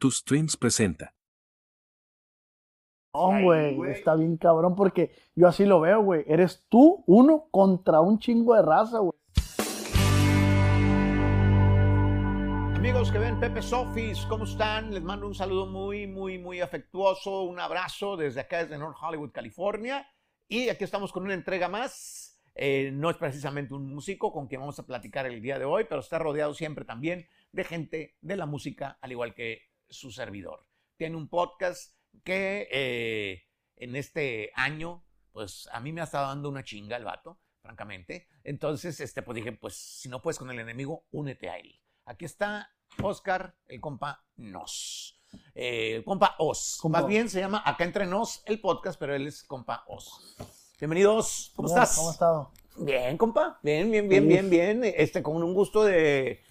Tus Streams presenta. No, güey, está bien cabrón porque yo así lo veo, güey. Eres tú uno contra un chingo de raza, güey. Amigos que ven Pepe Sofis, ¿cómo están? Les mando un saludo muy, muy, muy afectuoso, un abrazo desde acá, desde North Hollywood, California. Y aquí estamos con una entrega más. Eh, no es precisamente un músico con quien vamos a platicar el día de hoy, pero está rodeado siempre también de gente de la música, al igual que su servidor. Tiene un podcast que eh, en este año, pues a mí me ha estado dando una chinga el vato, francamente. Entonces, este, pues dije, pues si no puedes con el enemigo, únete a él. Aquí está Oscar, el compa Nos. Eh, el compa Os. Compa Más bien se llama Acá Entre Nos el podcast, pero él es compa Os. Bienvenidos. ¿Cómo Mira, estás? ¿Cómo has estado? Bien, compa. Bien, bien, bien, bien, bien. Este, con un gusto de,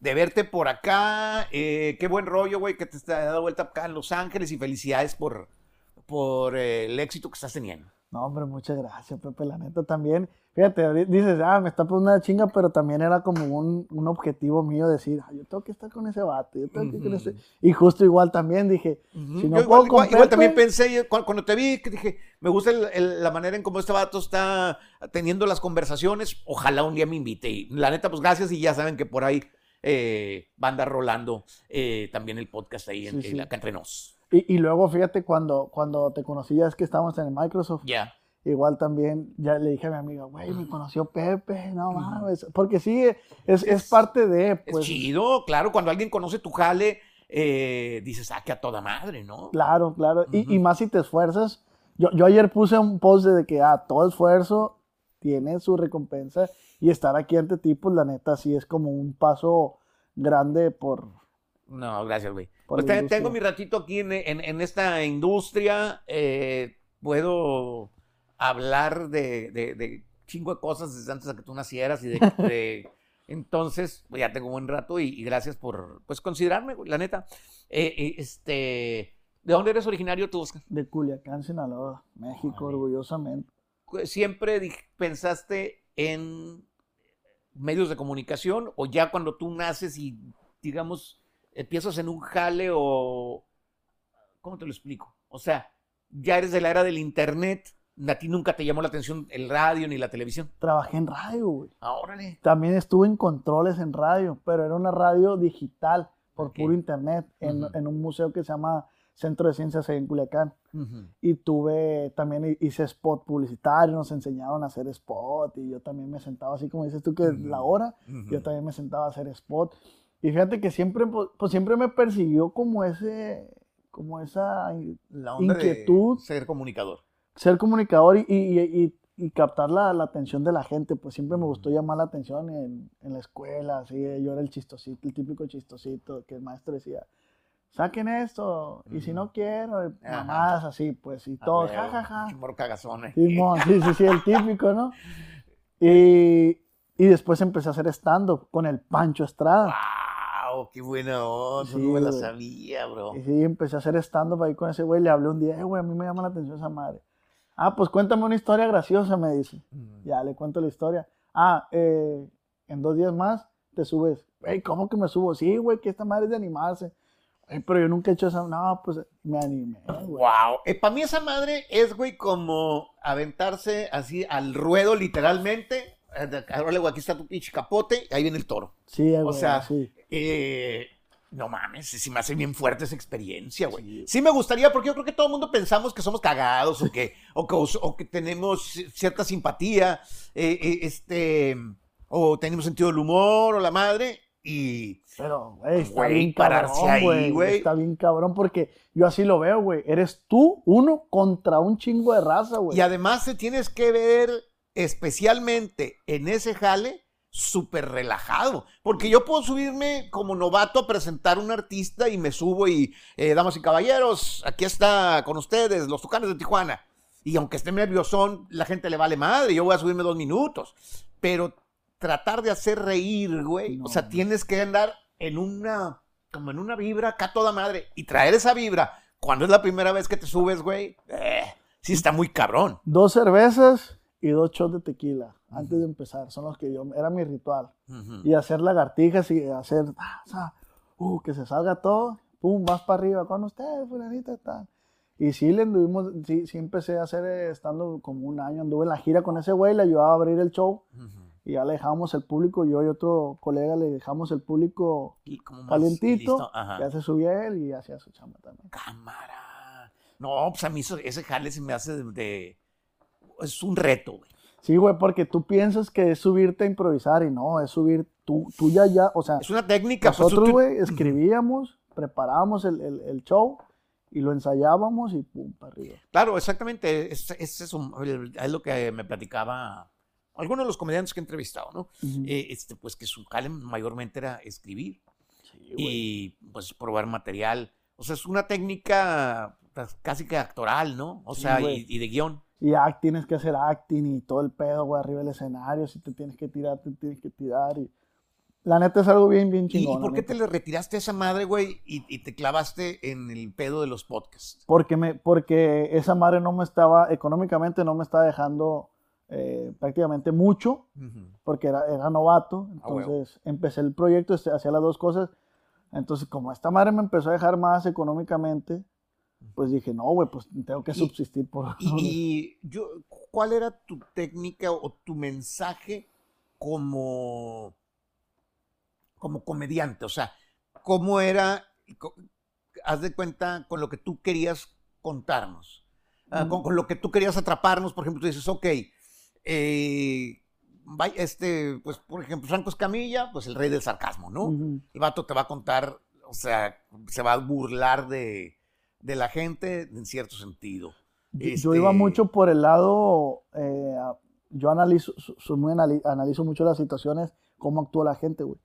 de verte por acá. Eh, qué buen rollo, güey, que te has dado vuelta acá en Los Ángeles y felicidades por, por eh, el éxito que estás teniendo. No, hombre, muchas gracias, Pepe. La neta también. Fíjate, dices, ah, me está poniendo una chinga, pero también era como un, un objetivo mío decir, ah, yo tengo que estar con ese vato, yo tengo que con Ujú. ese. Y justo igual también dije, si no Yo puedo igual, con igual- también pensé, cuando te vi, que dije, me gusta el- el- la manera en cómo este vato está teniendo las conversaciones. Ojalá un día me invite. Y la neta, pues gracias. Y ya saben que por ahí eh, va a andar rolando eh, también el podcast ahí en, Sí, sí. acá entre nos. Y, y luego, fíjate, cuando, cuando te conocí, ya es que estábamos en el Microsoft. Ya. Igual también ya le dije a mi amiga, güey, me conoció Pepe, no mames. Porque sí, es, es parte de, Es pues. chido, claro. Cuando alguien conoce tu jale, eh, dices, ah, que a toda madre, ¿no? Claro, claro. Y- y, Ujú. más si te esfuerzas. Yo, yo ayer puse un post de que, ah, todo esfuerzo tiene su recompensa. Y estar aquí ante ti, pues la neta, sí es como un paso grande por. No, gracias, güey. Pues te- tengo mi ratito aquí en, en- en esta industria. eh, puedo hablar de, de, de chingo de cosas desde antes de que tú nacieras y de... de- entonces, pues ya tengo un buen rato y, y gracias por, pues, considerarme, güey, la neta. Eh, eh, este, ¿de dónde eres originario tú, Oscar? De Culiacán, Sinaloa, México, orgullosamente. ¿Siempre pensaste en medios de comunicación o ya cuando tú naces y, digamos, empiezas en un jale o... ¿Cómo te lo explico? O sea, ya eres de la era del internet, a ti nunca te llamó la atención el radio ni la televisión. Trabajé en radio, güey. Ah, órale. También estuve en controles en radio, pero era una radio digital por puro internet en, en un museo que se llama Centro de Ciencias en Culiacán. Ujú. Y tuve, también hi- hice spot publicitario, nos enseñaron a hacer spot y yo también me sentaba así como dices tú que Ujú. la hora, Ujú. yo también me sentaba a hacer spot. Y fíjate que siempre, pues, pues, siempre me persiguió como ese, como esa La onda de inquietud. ser comunicador. ser comunicador y, y- y- y captar la, la atención de la gente, pues siempre me gustó llamar la atención en, en la escuela, así, yo era el chistosito, el típico chistosito, que el maestro decía, saquen esto, y si no quiero, y mamadas así, pues, y huevo, jajaja. chimorro cagazón, eh. Simón, sí, sí, sí, el típico, ¿no? Y, y después empecé a hacer stand-up con el Pancho Estrada. ¡Wow! ¡Qué buena onda! Sí, no me la sabía, bro. Y sí, empecé a hacer stand-up ahí con ese güey, le hablé un día, eh, güey, a mí me llama la atención esa madre. Ah, pues cuéntame una historia graciosa, me dice. Mm. Ya le cuento la historia. Ah, eh, en dos días más te subes. Güey, ¿cómo que me subo? Sí, güey, que esta madre es de animarse. Pero yo nunca he hecho esa. No, pues me animé. Wow. para mí esa madre es, güey, como aventarse así al ruedo, literalmente. Eh, Órale, güey, aquí está tu pinche capote, y ahí viene el toro. Sí, güey, sea, sí. Eh, no mames, sí me hace bien fuerte esa experiencia, güey. Sí me gustaría, porque yo creo que todo el mundo pensamos que somos cagados o que, o que, o que tenemos cierta simpatía, eh, eh, este, o tenemos sentido del humor o la madre, y Pero, güey, está Güey, bien pararse cabrón, ahí, güey. güey. Está bien cabrón porque yo así lo veo, güey. Eres tú, uno, contra un chingo de raza, güey. Y además te tienes que ver especialmente en ese jale súper relajado. Porque yo puedo subirme como novato a presentar un artista y me subo y, eh, damas y caballeros, aquí está con ustedes, los Tucanes de Tijuana. Y aunque esté nerviosón, la gente le vale madre, yo voy a subirme dos minutos. Pero tratar de hacer reír, güey. No. O sea, tienes que andar en una, como en una vibra acá toda madre. Y traer esa vibra cuando es la primera vez que te subes, güey. eh, sí está muy cabrón. Dos cervezas y dos shots de tequila antes de empezar. Son los que yo, era mi ritual. Y hacer lagartijas y hacer, ah, uh, que se salga todo pum, vas para arriba, con ustedes, fulanita, tal. Y sí, le anduvimos, sí, sí empecé a hacer, eh, estando como un año, anduve en la gira con ese güey, le ayudaba a abrir el show y ya le dejamos el público, yo y otro colega le dejamos el público calientito, ya se subía él y hacía su chamba también. Cámara. No, pues a mí eso- ese jale se me hace de, de- Es un reto, güey. Sí, güey, porque tú piensas que es subirte a improvisar y no, es subir, tú, tú ya, ya, o sea, Es una técnica. pues, nosotros, tú- güey, escribíamos, preparábamos el, el- el show y lo ensayábamos y pum, para arriba. Claro, exactamente. Es, es lo que me platicaba algunos de los comediantes que he entrevistado, ¿no? Ujú. Eh, este, pues que su jale mayormente era escribir Sí, y pues probar material. O sea, es una técnica pues, casi que actoral, ¿no? O Sí, sea, y, y de guion. Y act, tienes que hacer acting y todo el pedo, güey, arriba del escenario. Si te tienes que tirar, te tienes que tirar. Y... La neta es algo bien, bien ¿Y, chingón. y por qué neta. te le retiraste a esa madre, güey, y, y te clavaste en el pedo de los podcasts? Porque, me, porque esa madre no me estaba, económicamente no me estaba dejando eh, prácticamente mucho, porque era, era novato. Ah. Entonces empecé el proyecto, este, hacía las dos cosas. Entonces, como esta madre me empezó a dejar más económicamente, pues dije, no, güey, pues tengo que subsistir por... Y, y yo, ¿cuál era tu técnica o tu mensaje como, como comediante? O sea, ¿cómo era, haz de cuenta, con lo que tú querías contarnos? Ah, Mm. con, con lo que tú querías atraparnos, por ejemplo, tú dices, ok, eh, este, pues, por ejemplo, Franco Escamilla, pues el rey del sarcasmo, ¿no? Ujú. El vato te va a contar, o sea, se va a burlar de, de la gente en cierto sentido. Yo, yo iba Este- mucho por el lado, eh, yo analizo, so- soy muy anali- analizo mucho las situaciones, cómo actúa la gente, güey.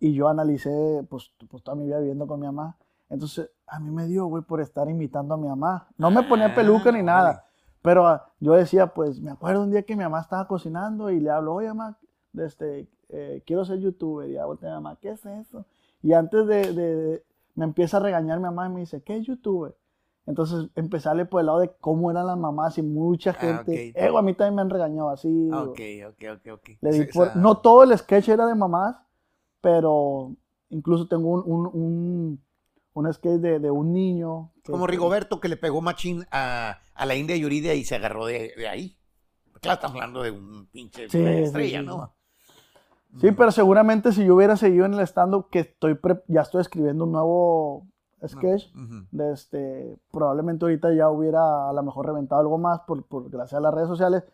Y yo analicé, pues, pues toda mi vida viviendo con mi mamá. Entonces, a mí me dio, güey, por estar imitando a mi mamá. No me ponía Ah, peluca ni nada. Pero ah, yo decía, pues, me acuerdo un día que mi mamá estaba cocinando y le hablo, oye, mamá, este, eh, quiero ser youtuber. Y mi mamá, ¿qué es eso? Y antes de, de- de- me empieza a regañar mi mamá y me dice, ¿qué es youtuber? Entonces darle por el lado de cómo eran las mamás y mucha Ah, gente. Eh, güey, a mí también me han regañado así. Ah. Ok, ok, ok, ok. Le di Sí, por- esa- No todo el sketch era de mamás, pero incluso tengo un, un, un, un sketch de, de un niño. que- Como Rigoberto que le pegó machín a, a la India Yuridia y se agarró de, de ahí. Claro, estamos hablando de un pinche Sí, estrella, sí, ¿no? Sí, pero seguramente si yo hubiera seguido en el stand-up, que estoy pre- ya estoy escribiendo un nuevo sketch, de este, probablemente ahorita ya hubiera a lo mejor reventado algo más por, por gracias a las redes sociales,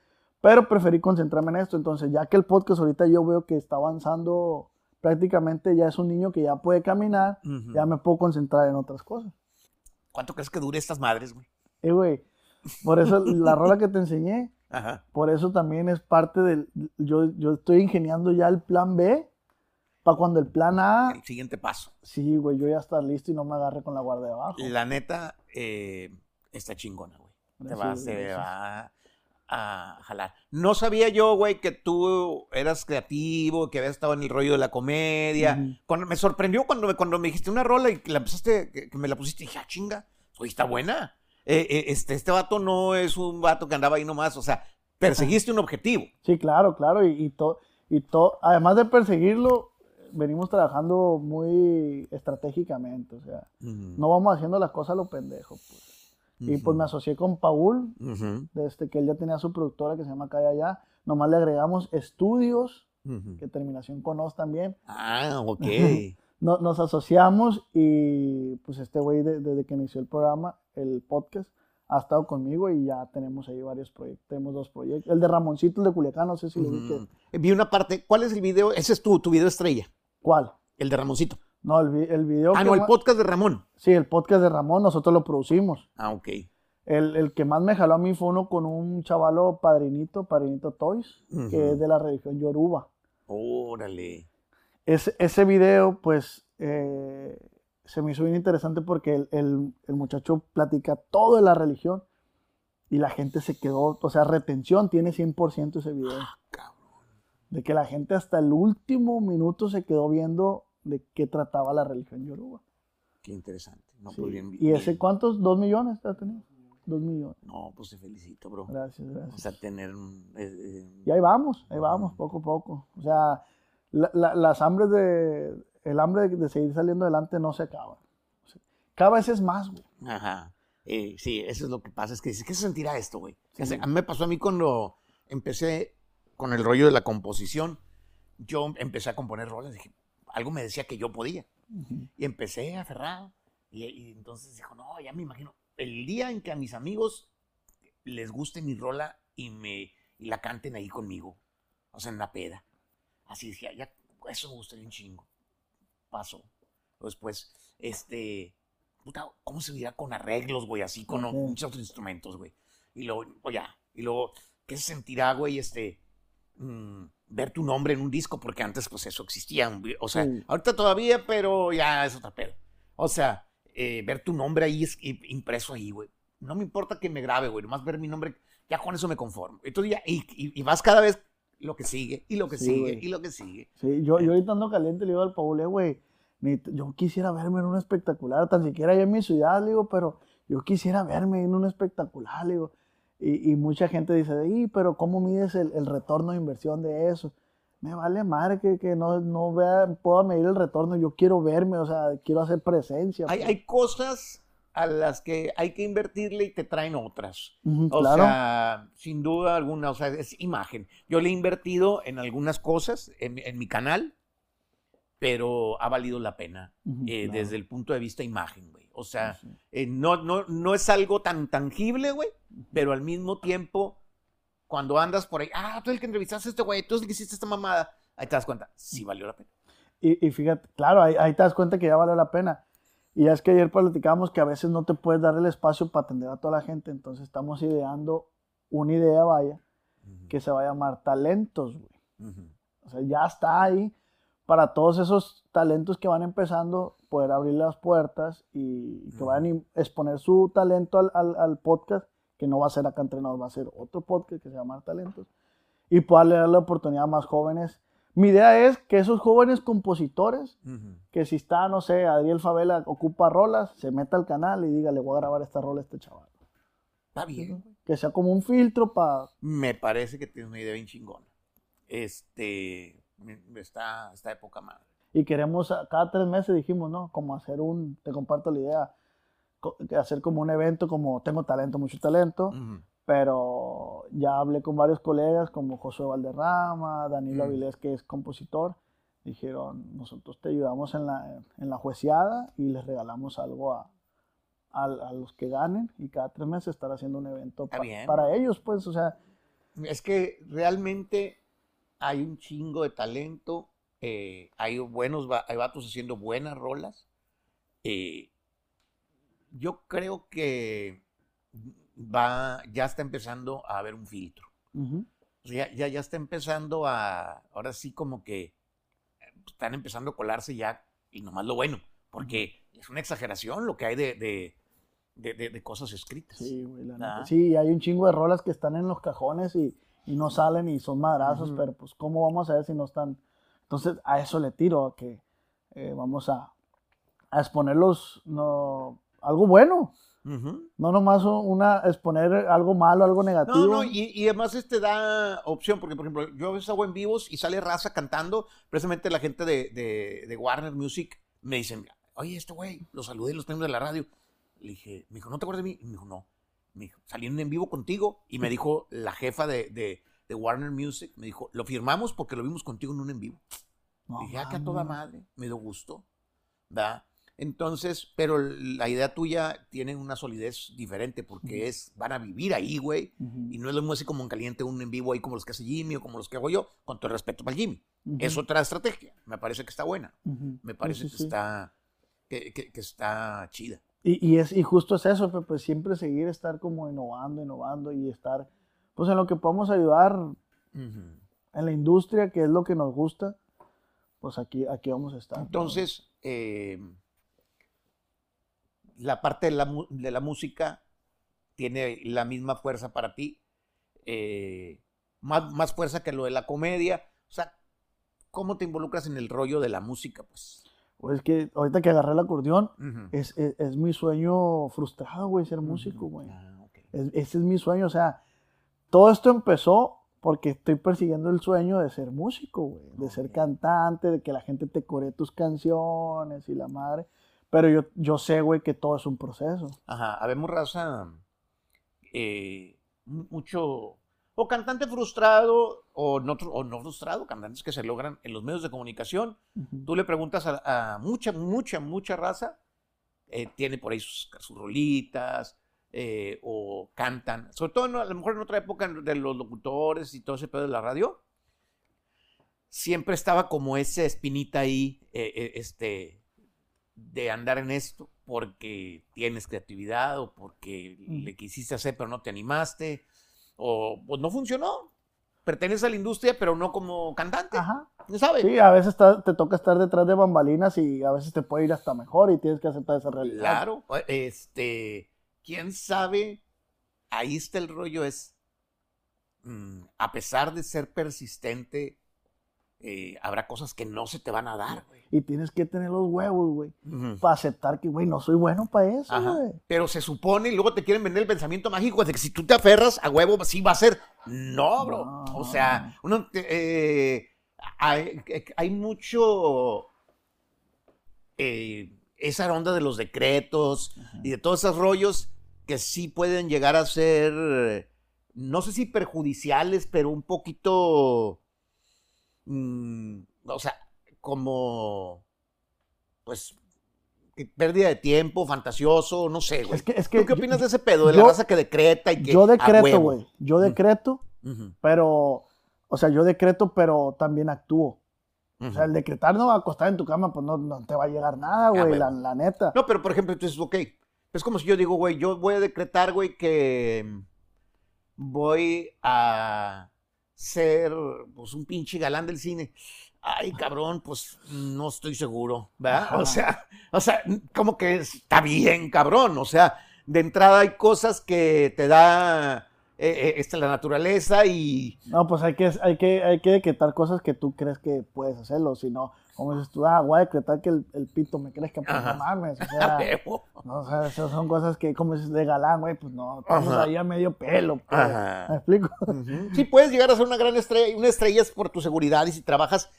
pero preferí concentrarme en esto. Entonces, ya que el podcast ahorita yo veo que está avanzando, prácticamente ya es un niño que ya puede caminar, ya me puedo concentrar en otras cosas. ¿Cuánto crees que dure estas madres, güey? Eh, güey, por eso la rola que te enseñé, Ajá. por eso también es parte del, yo, yo estoy ingeniando ya el plan B, para cuando el plan A, El siguiente paso. sí, güey, yo ya estar listo y no me agarre con la guardia de abajo. La neta eh, está chingona, güey. Te va, Gracias, se gracias. va a jalar. No sabía yo, güey, que tú eras creativo, que habías estado en el rollo de la comedia. Cuando, me sorprendió cuando me, cuando me dijiste una rola y que la empezaste, que, que me la pusiste, dije, ah, chinga, oye, está buena. Eh, eh, este, este vato no es un vato que andaba ahí nomás, o sea, perseguiste un objetivo. Sí, claro, claro, y, y todo, y to- además de perseguirlo, venimos trabajando muy estratégicamente, o sea, no vamos haciendo las cosas a lo pendejo. pues. Y pues me asocié con Paul, desde que él ya tenía su productora que se llama Calla Ya, nomás le agregamos estudios, que terminación con también, Ah, ok. No- nos asociamos y pues este güey de- desde que inició el programa, el podcast, ha estado conmigo y ya tenemos ahí varios proyectos, tenemos dos proyectos, el de Ramoncito, el de Culiacán, no sé si lo Ujú. ubiques. Vi una parte, ¿cuál es el video? Ese es tu, tu video estrella, ¿Cuál? el de Ramoncito. No, el, el video Ah, que no, el podcast de Ramón. Sí, el podcast de Ramón, nosotros lo producimos. Ah, ok. El, el que más me jaló a mí fue uno con un chavalo padrinito, padrinito Toys, que es de la religión Yoruba. Órale. Ese, ese video, pues, eh, se me hizo bien interesante porque el, el- el muchacho platica todo de la religión y la gente se quedó, o sea, retención tiene 100% ese video. cabrón. De que la gente hasta el último minuto se quedó viendo de qué trataba la religión Yoruba. Qué interesante. No, Sí. pues bien, ¿Y ese bien. cuántos? ¿Dos millones ha tenido? Dos millones. No, pues te felicito, bro. Gracias, O gracias. sea, tener eh, eh, Y ahí vamos, ahí vamos, poco a poco. O sea, la- la- las hambres de, el hambre de, de seguir saliendo adelante no se acaba. cada vez es más, güey. Ajá. Eh, sí, eso es lo que pasa. Es que dices, ¿qué se sentirá esto, güey? A mí me pasó a mí cuando empecé con el rollo de la composición. Yo empecé a componer rolas. Dije, algo me decía que yo podía. Y empecé a aferrar. Y, entonces dijo, no, ya me imagino. El día en que a mis amigos les guste mi rola y, me, y la canten ahí conmigo. O sea, en la peda. Así decía, ya, eso me gustaría un chingo. Pasó. Después, este, puta, ¿cómo se dirá con arreglos, güey? Así, con muchos otros instrumentos, güey. Y luego, o ya, y luego, ¿qué se sentirá, güey? Este, mm, ver tu nombre en un disco, porque antes, pues, eso existía. O sea, ahorita todavía, pero ya es otra pedo. O sea, eh, ver tu nombre ahí impreso ahí, güey. No me importa que me grabe, güey, nomás ver mi nombre, ya con eso me conformo. Entonces ya, y, y, vas cada vez lo que sigue, y lo que sigue, y lo que sigue. Sí, yo, yo ahorita ando caliente, le digo al Paul, eh, güey, yo quisiera verme en un espectacular, tan siquiera yo en mi ciudad, digo, pero yo quisiera verme en un espectacular, digo. Y, y mucha gente dice, y, pero ¿cómo mides el, el, retorno de inversión de eso? Me vale madre que, que no, no vea, pueda medir el retorno, yo quiero verme, o sea, quiero hacer presencia. Hay, pues. hay cosas a las que hay que invertirle y te traen otras. o sea, sin duda alguna, o sea, es imagen. Yo le he invertido en algunas cosas en, en mi canal, pero ha valido la pena eh, desde el punto de vista imagen, güey. O sea, eh, no, no, no es algo tan tangible, güey, pero al mismo tiempo, cuando andas por ahí, ah, tú el que entrevistaste a este güey, tú el que hiciste esta mamada, ahí te das cuenta, sí valió la pena. Y, fíjate, claro, ahí, ahí, te das cuenta que ya valió la pena. Y es que ayer platicábamos que a veces no te puedes dar el espacio para atender a toda la gente, entonces estamos ideando una idea, vaya, que se va a llamar talentos, güey. O sea, ya está ahí para todos esos talentos que van empezando, poder abrir las puertas y, que vayan a exponer su talento al, podcast, que no va a ser acá entrenados, va a ser otro podcast que se llama Talentos, y poderle dar la oportunidad a más jóvenes. Mi idea es que esos jóvenes compositores, que si está, no sé, Adriel Favela ocupa rolas, se meta al canal y diga, le voy a grabar esta rola a este chaval. Está bien. Que sea como un filtro para... Me parece que tiene una idea bien chingona. Este, está, esta época madre. Y queremos, cada tres meses dijimos, ¿no? Como hacer un, te comparto la idea, hacer como un evento como tengo talento, mucho talento, pero ya hablé con varios colegas como José Valderrama, Danilo Avilés, que es compositor, dijeron, nosotros te ayudamos en la, en la juiciada y les regalamos algo a, a, los que ganen y cada tres meses estar haciendo un evento para ellos, pues, o sea. Es que realmente hay un chingo de talento, eh, hay buenos, hay vatos haciendo buenas rolas. Eh, yo creo que va, ya está empezando a haber un filtro. ya, ya, ya, está empezando a, ahora sí como que están empezando a colarse ya, y nomás lo bueno, porque es una exageración lo que hay de, de, cosas escritas. Sí, güey, Sí, hay un chingo de rolas que están en los cajones y y no salen y son madrazos, pero pues ¿cómo vamos a ver si no están? Entonces a eso le tiro, a que eh, vamos a, a exponerlos, no, algo bueno. No nomás una, exponer algo malo, algo negativo. No, no, y, y, además este da opción, porque por ejemplo, yo a veces hago en vivos y sale raza cantando, precisamente la gente de, de, de Warner Music me dicen, oye, este güey, lo saludé los premios de la radio. Le dije, me dijo, ¿no te acuerdas de mí? Y me dijo, no me dijo, saliendo en vivo contigo. Y me dijo la jefa de, Warner Music, me dijo, lo firmamos porque lo vimos contigo en un en vivo. dije, ah, que a toda madre, me dio gusto. ¿verdad? Entonces, pero la idea tuya tiene una solidez diferente porque es, van a vivir ahí, güey. Y no es lo mismo así como en caliente un en vivo ahí como los que hace Jimmy o como los que hago yo, con todo el respeto para el Jimmy. Es otra estrategia. Me parece que está buena. Me parece que, Está, que está chida. Y, es, y justo es eso, pues siempre seguir, estar como innovando, innovando y estar, pues en lo que podamos ayudar en la industria, que es lo que nos gusta, pues aquí, aquí vamos a estar. Entonces, eh, la parte de la, de la, música tiene la misma fuerza para ti, eh, más, más fuerza que lo de la comedia. O sea, ¿cómo te involucras en el rollo de la música? Pues pues que ahorita que agarré el acordeón, es, es, mi sueño frustrado, güey, ser músico, güey. Ah, ese es mi sueño, o sea, todo esto empezó porque estoy persiguiendo el sueño de ser músico, güey, de ser cantante, de que la gente te coree tus canciones y la madre. Pero yo, yo sé, güey, que todo es un proceso. Ajá, habemos raza, eh, mu- mucho, o cantante frustrado, o no, o no frustrado, cantantes que se logran en los medios de comunicación. Ujú. Tú le preguntas a, a mucha, mucha, mucha raza, eh, tiene por ahí sus, sus rolitas, eh, o cantan, sobre todo en- a lo mejor en otra época de los locutores y todo ese pedo de la radio, siempre estaba como esa espinita ahí, eh, eh, este, de andar en esto, porque tienes creatividad, o porque le quisiste hacer pero no te animaste, o pues no funcionó. Perteneces a la industria, pero no como cantante, Ajá. ¿sabes? Sí, a veces te toca estar detrás de bambalinas y a veces te puede ir hasta mejor y tienes que aceptar esa realidad. Claro, este, quién sabe, ahí está el rollo, es, mm, a pesar de ser persistente, eh, habrá cosas que no se te van a dar, güey. Y tienes que tener los huevos, güey, para aceptar que, güey, no soy bueno para eso, Ajá. güey. Pero se supone y luego te quieren vender el pensamiento mágico de que si tú te aferras a huevo, sí va a ser. No, bro. No. O sea, uno, eh, hay, hay mucho eh, esa onda de los decretos y de todos esos rollos que sí pueden llegar a ser, no sé si perjudiciales, pero un poquito, mm, o sea, como, pues, pérdida de tiempo, fantasioso, no sé, güey. Es que, es que ¿Tú qué yo- opinas de ese pedo? De yo- la raza que decreta y que. yo decreto, güey. Yo decreto, pero, o sea, yo decreto, pero también actúo. O sea, el decretar no va a acostar en tu cama, pues no, no te va a llegar nada, güey, la, la neta. No, pero por ejemplo, entonces, ok. Es como si yo digo, güey, yo voy a decretar, güey, que voy a ser, pues, un pinche galán del cine. Ay, cabrón, pues no estoy seguro, ¿verdad? Ajá. O sea, o sea, como que está bien, cabrón. O sea, de entrada hay cosas que te da eh, eh, esta la naturaleza y No, pues hay que, hay que, hay que decretar cosas que tú crees que puedes hacerlo, si no, como dices tú, ah, voy a decretar que el, el pito me crezca, pues Ajá. no mames, o sea, no, o sea, esas son cosas que, como dices, de galán, güey, pues no, estamos Ajá. ahí a medio pelo, pues. ¿me explico? Ujú. Sí, puedes llegar a ser una gran estrella, una estrella es por tu seguridad y si trabajas,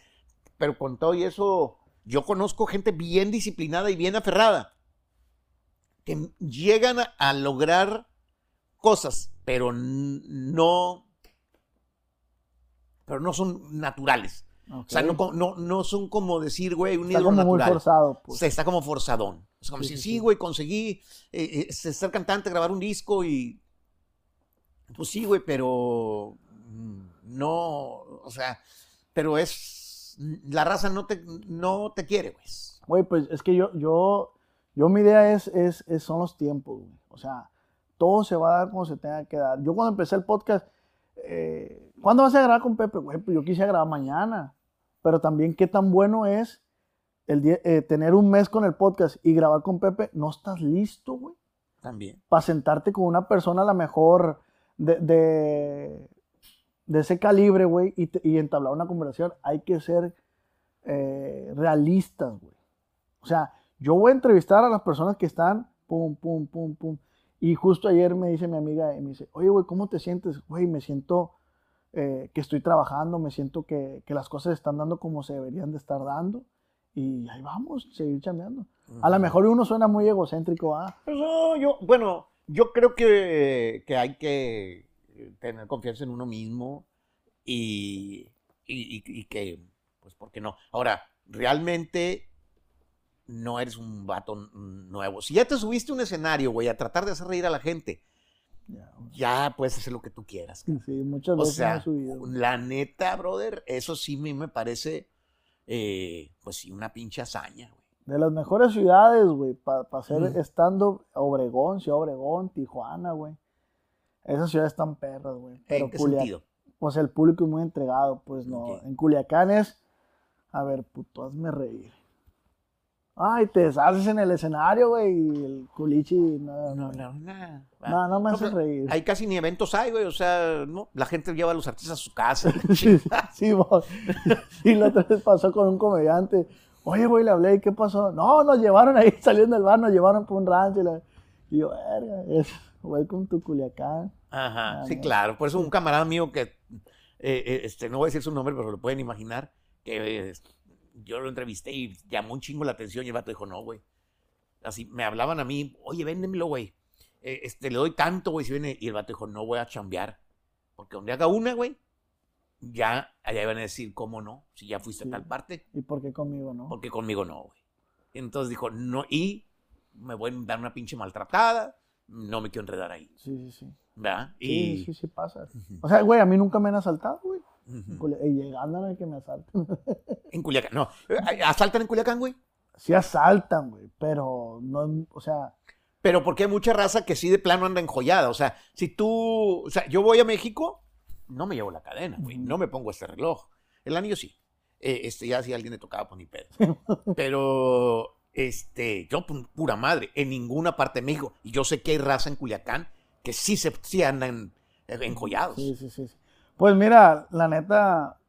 pero con todo y eso, yo conozco gente bien disciplinada y bien aferrada, que llegan a, a lograr cosas, pero no, pero no son naturales. O sea, no, no, no son como decir, güey, un Está ídolo como muy forzado, O pues. sea, está como forzadón. Es como Sí, si, sí, güey, conseguí eh, eh, ser cantante, grabar un disco y. Pues sí, güey, pero. mm, No. O sea, pero es. La raza no te, no te quiere, güey. Güey, pues es que yo, yo, yo mi idea es, es, es- son los tiempos, güey. O sea, todo se va a dar como se tenga que dar. Yo cuando empecé el podcast, eh, ¿cuándo vas a grabar con Pepe? Güey, pues yo quisiera grabar mañana. Pero también qué tan bueno es el eh, tener un mes con el podcast y grabar con Pepe. No estás listo, güey. También. Para sentarte con una persona a la mejor de, de, de ese calibre, güey, y, y entablar una conversación. Hay que ser eh, realistas, güey. O sea, yo voy a entrevistar a las personas que están, pum, pum, pum, pum. Y justo ayer me dice mi amiga, y me dice, oye, güey, ¿cómo te sientes? Güey, me siento eh, que estoy trabajando, me siento que, que las cosas están dando como se deberían de estar dando. Y ahí vamos, seguir chambeando. A lo mejor uno suena muy egocéntrico, ¿ah? Pues no, yo, bueno, yo creo que, que hay que tener confianza en uno mismo y, y- y- y que, pues, ¿por qué no? Ahora, realmente no eres un vato nuevo. Si ya te subiste a un escenario, güey, a tratar de hacer reír a la gente, Ya, ya puedes hacer lo que tú quieras. Sí, muchas O veces me sea, subido. la neta, brother, eso sí me, me parece, eh, pues sí, una pinche hazaña, güey. De las mejores ciudades, güey, para hacer Ujú. estando Obregón, Ciudad Obregón, Tijuana, güey. Esas ciudades están perras, güey. Pero ¿En qué sentido? Pues el público es muy entregado, pues no. En Culiacán es, a ver, puto, hazme reír. Ay, te deshaces en el escenario, güey, y el culichi, no, No, no, no, no, no me pero reír. Ahí casi ni eventos hay, güey. O sea, no, la gente lleva a los artistas a su casa. Sí, sí, vos. Y la otra vez pasó con un comediante. Oye, güey, le hablé, ¿y qué pasó? No, nos llevaron ahí saliendo del bar, nos llevaron por un rancho. Y, la- y yo, verga, es welcome to Culiacán. Ajá, Ah, sí, no. claro. Por eso un camarada mío que, eh, eh, este, no voy a decir su nombre, pero lo pueden imaginar, que eh, yo lo entrevisté y llamó un chingo la atención y el vato dijo, no, güey. Así, me hablaban a mí, oye, véndemelo, güey. Eh, este, le doy tanto, güey, si viene. Y el vato dijo, no voy a chambear. Porque donde haga una, güey, ya allá iban a decir, ¿cómo no? Si ya fuiste Sí. a tal parte, ¿Y por qué conmigo, no? porque conmigo no, güey. Entonces dijo, no, y me voy a dar una pinche maltratada, no me quiero enredar ahí, Sí, sí, sí. ¿verdad? Sí, Y, sí, sí pasa. O sea, güey, a mí nunca me han asaltado, güey. Ujú. Y llegando a que me asaltan. En Culiacán, no. eh, ¿Asaltan en Culiacán, güey? sí asaltan, güey, pero no, o sea, Pero porque hay mucha raza que sí de plano anda enjollada. O sea, si tú. O sea, yo voy a México, no me llevo la cadena, güey. No me pongo este reloj. El anillo sí. Eh, este, ya si alguien le tocaba, pues ni pedo. Pero, este, yo, pu- pura madre, en ninguna parte de México. Y yo sé que hay raza en Culiacán que sí se sí andan eh, enjollados. sí, sí, sí. Pues mira, la neta,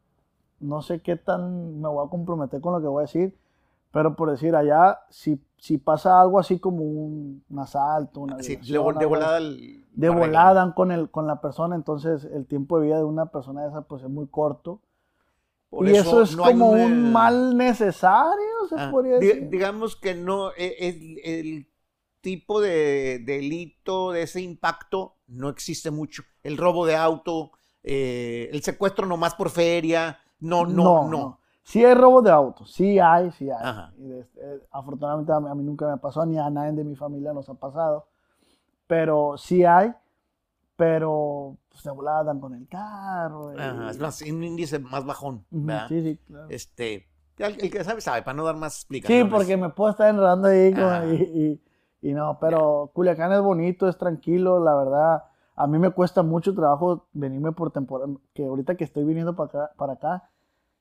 no sé qué tan me voy a comprometer con lo que voy a decir, pero por decir, allá, si, si pasa algo así como un, un asalto, una violación, de, de volada. el- de volada con, el, con la persona, entonces el tiempo de vida de una persona esa pues es muy corto. Por y eso, es no como una- un mal necesario, se Ah, podría decir. digamos que no, e- el, el tipo de delito de ese impacto no existe mucho. El robo de auto, eh, el secuestro nomás por feria, no, no, no. Sí hay robos de autos, sí hay, sí hay. Ajá. De- eh, afortunadamente a mí, a mí nunca me pasó, ni a nadie de mi familia nos ha pasado. Pero sí hay, pero pues, de volada dan con el carro. y- Ajá, es más, un índice más bajón, ¿verdad? Sí, sí, claro. Este, el, que sabe, sabe, para no dar más Sí, explicaciones. porque me puedo estar enredando ahí con- y, y- y no, pero Culiacán es bonito, es tranquilo, la verdad. A mí me cuesta mucho trabajo venirme por temporada, que ahorita que estoy viniendo para acá, para acá,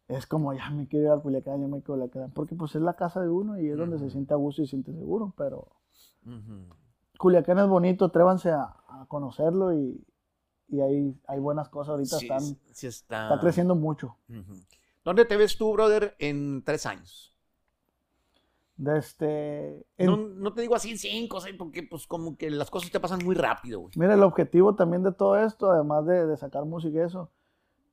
es como ya me quiero ir a Culiacán, ya me quiero ir a Culiacán, porque pues es la casa de uno y es donde se siente a gusto y se siente seguro, pero. Culiacán es bonito, atrévanse a, a conocerlo y, y hay, hay buenas cosas ahorita, Sí, están, sí está. está creciendo mucho. ¿Dónde te ves tú, brother, en tres años? De este, en- No, no te digo así en cinco, seis, porque pues como que las cosas te pasan muy rápido, güey. Mira, el objetivo también de todo esto, además de, de sacar música y eso,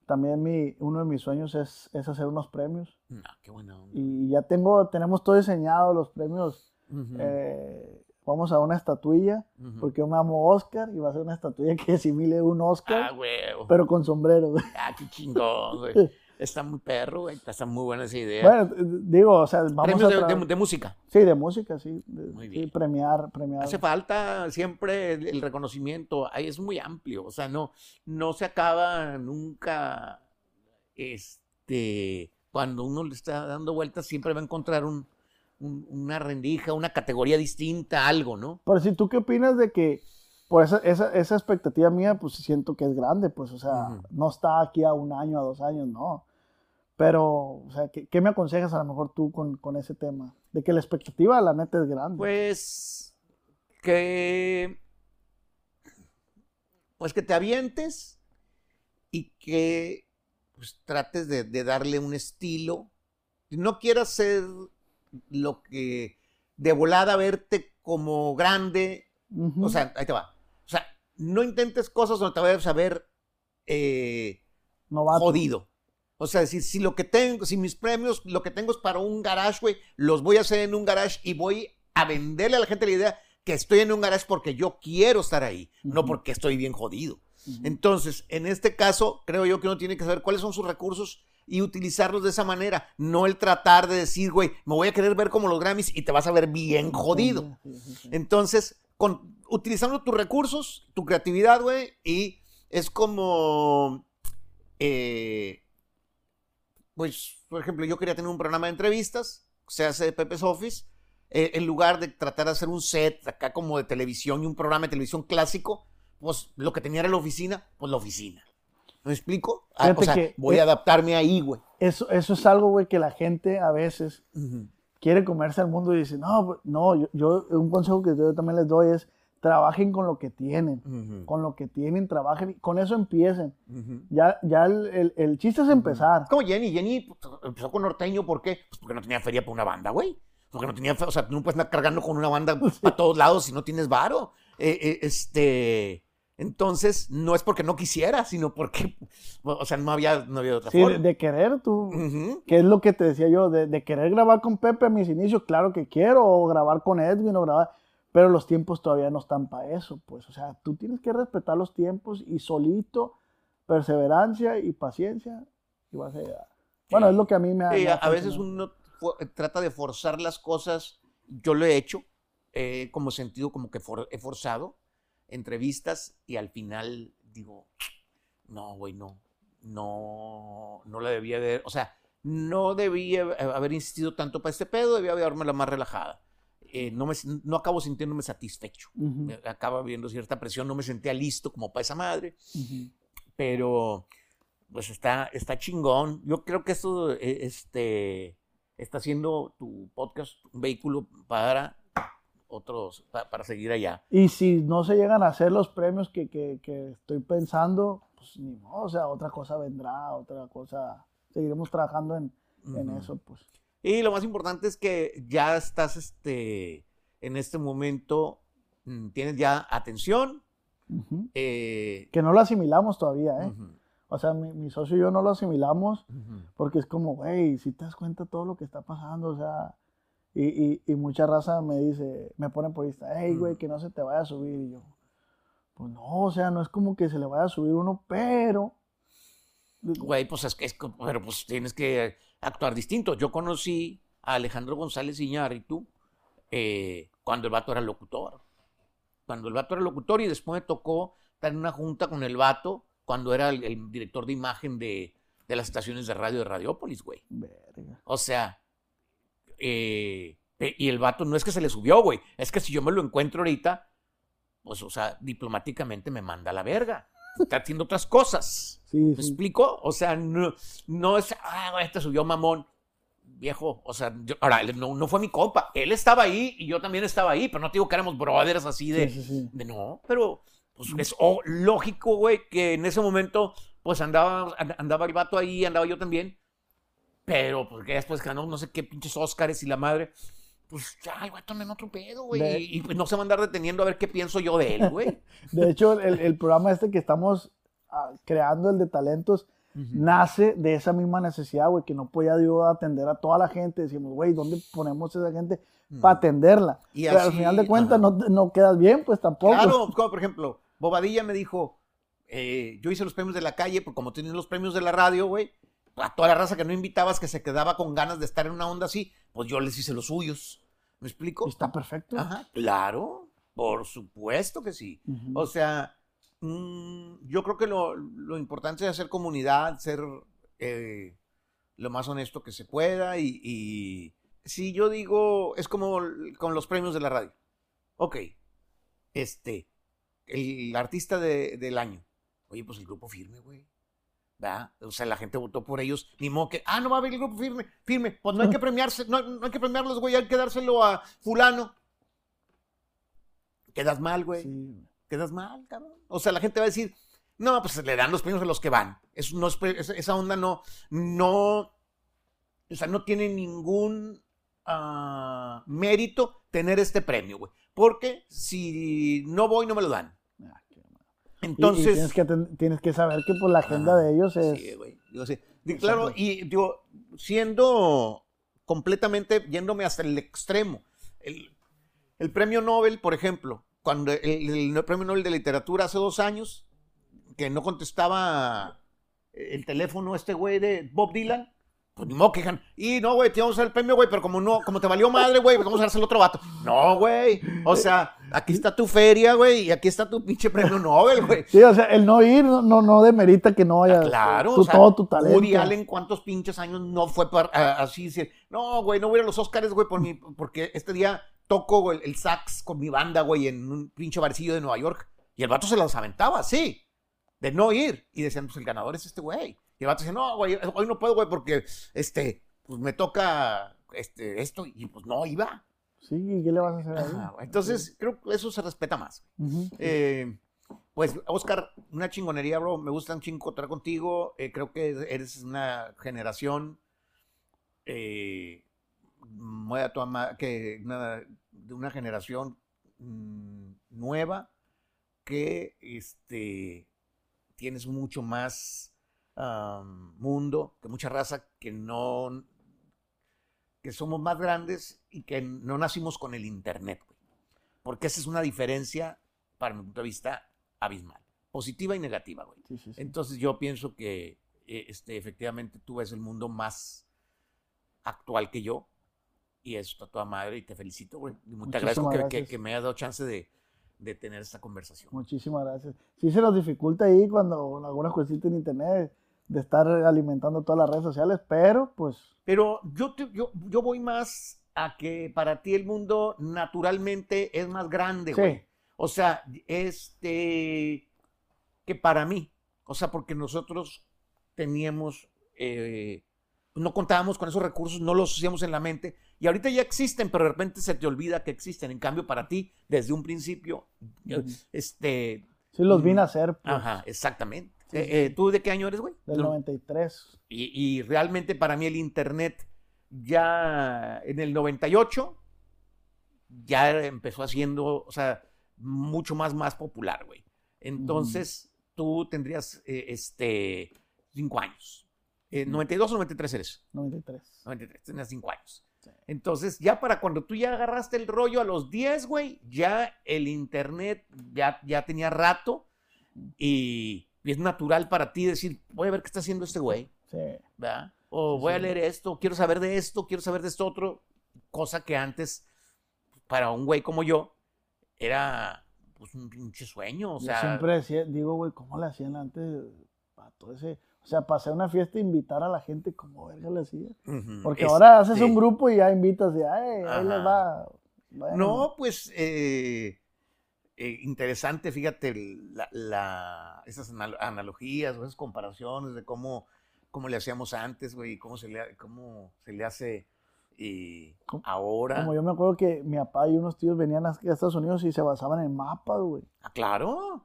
también mi, uno de mis sueños es, es hacer unos premios. No, qué buena onda. Y ya tengo, tenemos todo diseñado, los premios. Ujú, eh, vamos a una estatuilla, ujú. porque yo me llamo Oscar y va a ser una estatuilla que asimile un Oscar, Ah, pero con sombrero. güey. Ah, qué chingón, güey. Está muy perro, güey. Está muy buena esa idea. Bueno, digo, o sea, vamos Premios a... de, de- de música. Sí, de música, sí. de- Muy sí, bien. premiar, premiar. Hace falta siempre el, el reconocimiento. Ahí es muy amplio. O sea, no, no se acaba nunca. Este. Cuando uno le está dando vueltas, siempre va a encontrar un, un- una rendija, una categoría distinta, algo, ¿no? Pero si tú qué opinas de que por esa, esa, esa expectativa mía, pues siento que es grande, pues, o sea, no está aquí a un año, a dos años, no. Pero, o sea, ¿qué, qué me aconsejas a lo mejor tú con, con ese tema? De que la expectativa, la neta, es grande. Pues que pues que te avientes y que pues, trates de, de darle un estilo. No quieras ser lo que de volada verte como grande. O sea, ahí te va. O sea, no intentes cosas donde te vayas a ver eh, jodido. O sea, si, si lo que tengo, si mis premios, lo que tengo es para un garage, güey, los voy a hacer en un garage y voy a venderle a la gente la idea que estoy en un garage porque yo quiero estar ahí, no porque estoy bien jodido. Entonces, en este caso, creo yo que uno tiene que saber cuáles son sus recursos y utilizarlos de esa manera, no el tratar de decir, güey, me voy a querer ver como los Grammys y te vas a ver bien jodido. Entonces, con, utilizando tus recursos, tu creatividad, güey, y es como, eh, pues, por ejemplo, yo quería tener un programa de entrevistas, se hace de Pepe's Office, eh, en lugar de tratar de hacer un set acá como de televisión y un programa de televisión clásico, pues lo que tenía era la oficina, pues la oficina. ¿Me explico? Ah, o sea, que- voy eh, a adaptarme ahí, güey. Eso, eso es algo, güey, que la gente a veces quiere comerse al mundo y dice, no, no, yo, yo- un consejo que yo también les doy es trabajen con lo que tienen. Con lo que tienen, trabajen, con eso empiecen. Ya, ya el, el- el chiste es empezar. Como Jenny, Jenny pues, empezó con norteño, ¿por qué? Pues porque no tenía feria para una banda, güey. Porque no tenía, o sea, tú no puedes andar cargando con una banda a todos lados si no tienes varo. Eh, eh, este, Entonces, no es porque no quisiera, sino porque, o sea, no había, no había otra Sí, forma. de, querer tú. Ujú. Que es lo que te decía yo, de, de querer grabar con Pepe a mis inicios, claro que quiero, o grabar con Edwin, o grabar, pero los tiempos todavía no están para eso, pues, o sea, tú tienes que respetar los tiempos y solito, perseverancia y paciencia, y vas a llegar. Bueno, Sí. es lo que a mí me ha... Sí, me a, ha a veces uno trata de forzar las cosas. Yo lo he hecho, eh, como sentido como que for- he forzado entrevistas y al final digo, no, güey, no, no, no la debía haber, o sea, no debía haber insistido tanto para este pedo, debía haberme la más relajada. Eh, no, me, no acabo sintiéndome satisfecho. Ujú, Me acaba viendo cierta presión, no me sentía listo como para esa madre ujú. pero pues está, está chingón. Yo creo que esto eh, este, está haciendo tu podcast un vehículo para otros, pa- para seguir allá. Y si no se llegan a hacer los premios que, que- que estoy pensando, pues ni modo, o sea, otra cosa vendrá, otra cosa, seguiremos trabajando en, en Ujú. eso, pues. Y lo más importante es que ya estás este, en este momento, mm, tienes ya atención. Eh, Que no lo asimilamos todavía, ¿eh? O sea, mi, mi socio y yo no lo asimilamos porque es como, güey, si te das cuenta todo lo que está pasando, o sea, y, y, y mucha raza me dice, me pone por Insta, hey, güey, que no se te vaya a subir. Y yo, pues no, o sea, no es como que se le vaya a subir uno, pero... Güey, pues es que es, pero pues tienes que actuar distinto. Yo conocí a Alejandro González Iñárritu eh, cuando el vato era locutor. Cuando el vato era locutor y después me tocó estar en una junta con el vato cuando era el, el director de imagen de, de las estaciones de radio de Radiópolis, güey. Verga. O sea, eh, y el vato no es que se le subió, güey. Es que si yo me lo encuentro ahorita, pues, o sea, diplomáticamente me manda a la verga. Está haciendo otras cosas. Sí, ¿Me sí. explico? O sea, no, no es, ah, güey, este subió mamón. Viejo, o sea, yo- ahora, no, no fue mi compa. Él estaba ahí y yo también estaba ahí, pero no te digo que éramos brothers así de, Sí, sí, sí. de no, pero pues es oh, lógico, güey, que en ese momento, pues andaba, and- andaba el vato ahí, andaba yo también. Pero, porque después ganó no sé qué pinches Óscares y la madre, pues ya, el vato en otro pedo, güey. De- Y, y, pues no se va a andar deteniendo a ver qué pienso yo de él, güey. De hecho, el, el programa este que estamos ah, creando, el de talentos, nace de esa misma necesidad, güey, que no podía yo atender a toda la gente. Decimos, güey, ¿dónde ponemos a esa gente para atenderla? Y Pero al final de cuentas no, no quedas bien, pues tampoco. Claro, como por ejemplo, Bobadilla me dijo, eh, yo hice los premios de la calle, pues como tienen los premios de la radio, güey, a toda la raza que no invitabas, que se quedaba con ganas de estar en una onda así, pues yo les hice los suyos. ¿Me explico? Está perfecto. Ajá, claro, por supuesto que sí. O sea, mm, yo creo que lo, lo importante es hacer comunidad, ser eh, lo más honesto que se pueda y, y si yo digo, es como con los premios de la radio. Ok, este, el artista de- del año. Oye, pues el grupo firme, güey. ¿Verdad? O sea, la gente votó por ellos. Ni modo que, ah, no va a haber el grupo firme, firme. Pues no hay que premiarse, no, no hay que premiarlos, güey, hay que dárselo a fulano. Quedas mal, güey Sí. quedas mal, cabrón. O sea, la gente va a decir, no, pues le dan los premios a los que van. Eso no es, pre- esa, esa onda no, no, o sea, no tiene ningún ah, mérito tener este premio, güey. Porque si no voy, no me lo dan. Mal. Y- y Entonces, tienes, que, tienes que saber que pues, la agenda Ah, de ellos es... sí, güey. Digo, sí. Claro, y digo, siendo completamente, yéndome hasta el extremo, el, el premio Nobel, por ejemplo, cuando el, el premio Nobel de literatura hace dos años, que no contestaba el teléfono este güey de Bob Dylan, pues ni modo que digan, y no, güey, te vamos a dar el premio, güey, pero como no, como te valió madre, güey, pues vamos a dárselo a otro vato. No, güey. O sea, aquí está tu feria, güey, y aquí está tu pinche premio Nobel, güey. Sí, o sea, el no ir no, no, no demerita que no vayas. Ah, Claro, o sea, todo tu talento. Woody Allen, ¿cuántos pinches años no fue para, a- así decir? No, güey, no voy a los Oscars, güey, por mi, porque este día toco güey, el sax con mi banda, güey, en un pinche barcillo de Nueva York. Y el vato se los aventaba, sí, de no ir. Y decían, pues el ganador es este güey. Y el vato decía, no, güey, hoy no puedo, güey, porque, este, pues me toca, este, esto, y pues no iba. Sí, ¿y qué le vas a hacer ahí? Entonces, creo que eso se respeta más. Eh, pues, Oscar, una chingonería, bro. Me gusta un chingo estar contigo. Eh, creo que eres una generación eh, muy a tu ama- que una- de una generación mm, nueva que este, tienes mucho más mundo, que mucha raza que no, que somos más grandes y que no nacimos con el internet, güey. Porque esa es una diferencia, para mi punto de vista, abismal. Positiva y negativa, güey. Sí, sí, sí. Entonces yo pienso que eh, este, efectivamente tú ves el mundo más actual que yo y eso está toda madre y te felicito, güey. Y te agradezco que, que- que me hayas dado chance de, de tener esta conversación. Muchísimas gracias. Sí se nos dificulta ahí cuando algunas cositas en internet de estar alimentando todas las redes sociales, pero pues Pero yo, te- yo, yo voy más a que para ti el mundo naturalmente es más grande, Sí. güey. O sea, este, que para mí, o sea, porque nosotros teníamos, eh, no contábamos con esos recursos, no los hacíamos en la mente, y ahorita ya existen, pero de repente se te olvida que existen. En cambio, para ti, desde un principio, este, sí los Mm. vine a hacer pues, ajá, exactamente. Sí, Eh, eh. ¿Tú de qué año eres, güey? del No. 93. Y, y realmente para mí el Internet ya en el 98 ya empezó haciendo, o sea, mucho más, más popular, güey. Entonces tú tendrías, eh, este, cinco años. Eh, Ujú. 92 o 93 eres. 93. 93, tenías cinco años. Sí. Entonces, ya para cuando tú ya agarraste el rollo a los 10, güey, ya el internet ya, ya tenía rato y, y es natural para ti decir, voy a ver qué está haciendo este güey, Sí. ¿verdad? O Sí, voy a sí. leer esto, quiero saber de esto, quiero saber de esto otro, cosa que antes, para un güey como yo, era pues un pinche sueño, o Yo sea, siempre decía, digo, güey, ¿cómo le hacían antes para todo ese? O sea, hacer una fiesta e invitar a la gente, ¿cómo verga le hacía? ujú, Porque es- ahora haces sí. un grupo y ya invitas y, ay, ahí les va. vayan". No, pues eh, eh, interesante, fíjate, la, la- esas anal- analogías o esas comparaciones de cómo, cómo le hacíamos antes, güey, y cómo se le, cómo se le hace eh, Como- ahora. Como yo me acuerdo que mi papá y unos tíos venían a Estados Unidos y se basaban en mapas, güey. Ah, claro.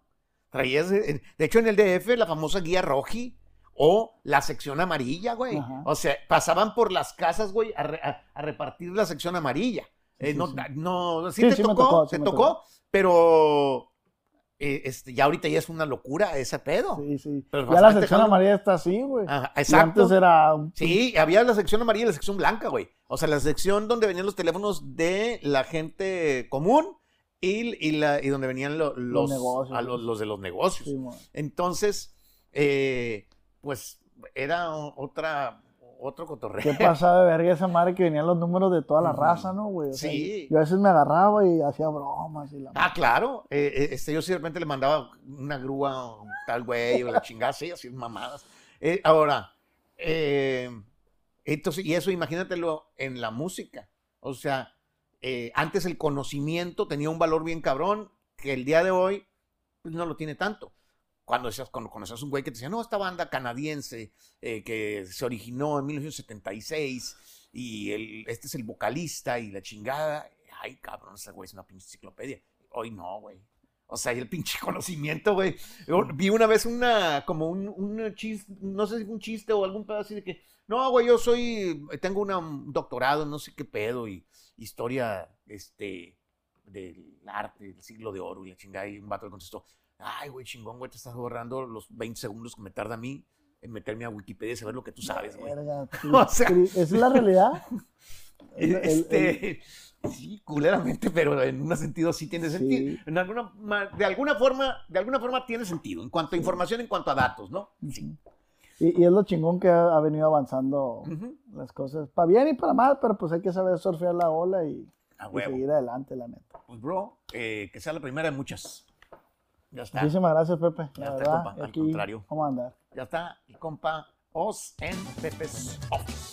Traías, eh, de hecho, en el DF, la famosa guía roji o la sección amarilla, güey. Ajá. O sea, pasaban por las casas, güey, a, re- a- a repartir la sección amarilla. Eh, no, sí. no, sí, Sí, te tocó, tocó, te tocó, tocó. pero eh, este, ya ahorita ya es una locura ese pedo. Sí, sí. Pero ya la sección amarilla está así, güey. Ajá, Y exacto. antes era Sí, había la sección amarilla y la sección blanca, güey. O sea, la sección donde venían los teléfonos de la gente común y, y la, y donde venían lo- los, negocios, a los, los de los negocios. Sí. Entonces, eh, pues era otra, otro cotorreo. ¿Qué pasaba de verga esa madre que venían los números de toda la raza, no, güey? O sea, Sí. Yo a veces me agarraba y hacía bromas y la Ah, claro. Eh, eh, este, yo sí de repente le mandaba una grúa a un tal güey o la chingada, sí, así mamadas. Eh, ahora, eh, entonces, y eso imagínatelo en la música. O sea, antes el conocimiento tenía un valor bien cabrón que el día de hoy pues, no lo tiene tanto. Cuando, decías, cuando conocías un güey que te decía, no, esta banda canadiense eh, que se originó en 1976 y el, este es el vocalista y la chingada. Ay, cabrón, ese güey es una pinche enciclopedia. Hoy no, güey. O sea, y el pinche conocimiento, güey. Vi una vez una, como un, un chiste, no sé si un chiste o algún pedo así de que, no, güey, yo soy, tengo una- un doctorado, no sé qué pedo, y historia, este, del arte, del siglo de oro y la chingada, y un vato le contestó, ay, güey, chingón, güey, te estás borrando los 20 segundos que me tarda a mí en meterme a Wikipedia y saber lo que tú sabes, güey. O sea- tri- ¿Esa es la realidad? El- el- el- Este, sí, culeramente, pero en un sentido sí tiene Sí. sentido. En alguna, de alguna forma, de alguna forma tiene sentido, en cuanto a información, en cuanto a datos, ¿no? Sí. y, y es lo chingón que ha, ha venido avanzando Ujú. las cosas, para bien y para mal, pero pues hay que saber surfear la ola y, y seguir adelante, la neta. Pues, bro, eh, que sea la primera de muchas. Ya está. Muchísimas gracias, Pepe. Ya está, compa, al aquí contrario. vamos a andar. Ya está. Y compa, Os en Pepe's Office.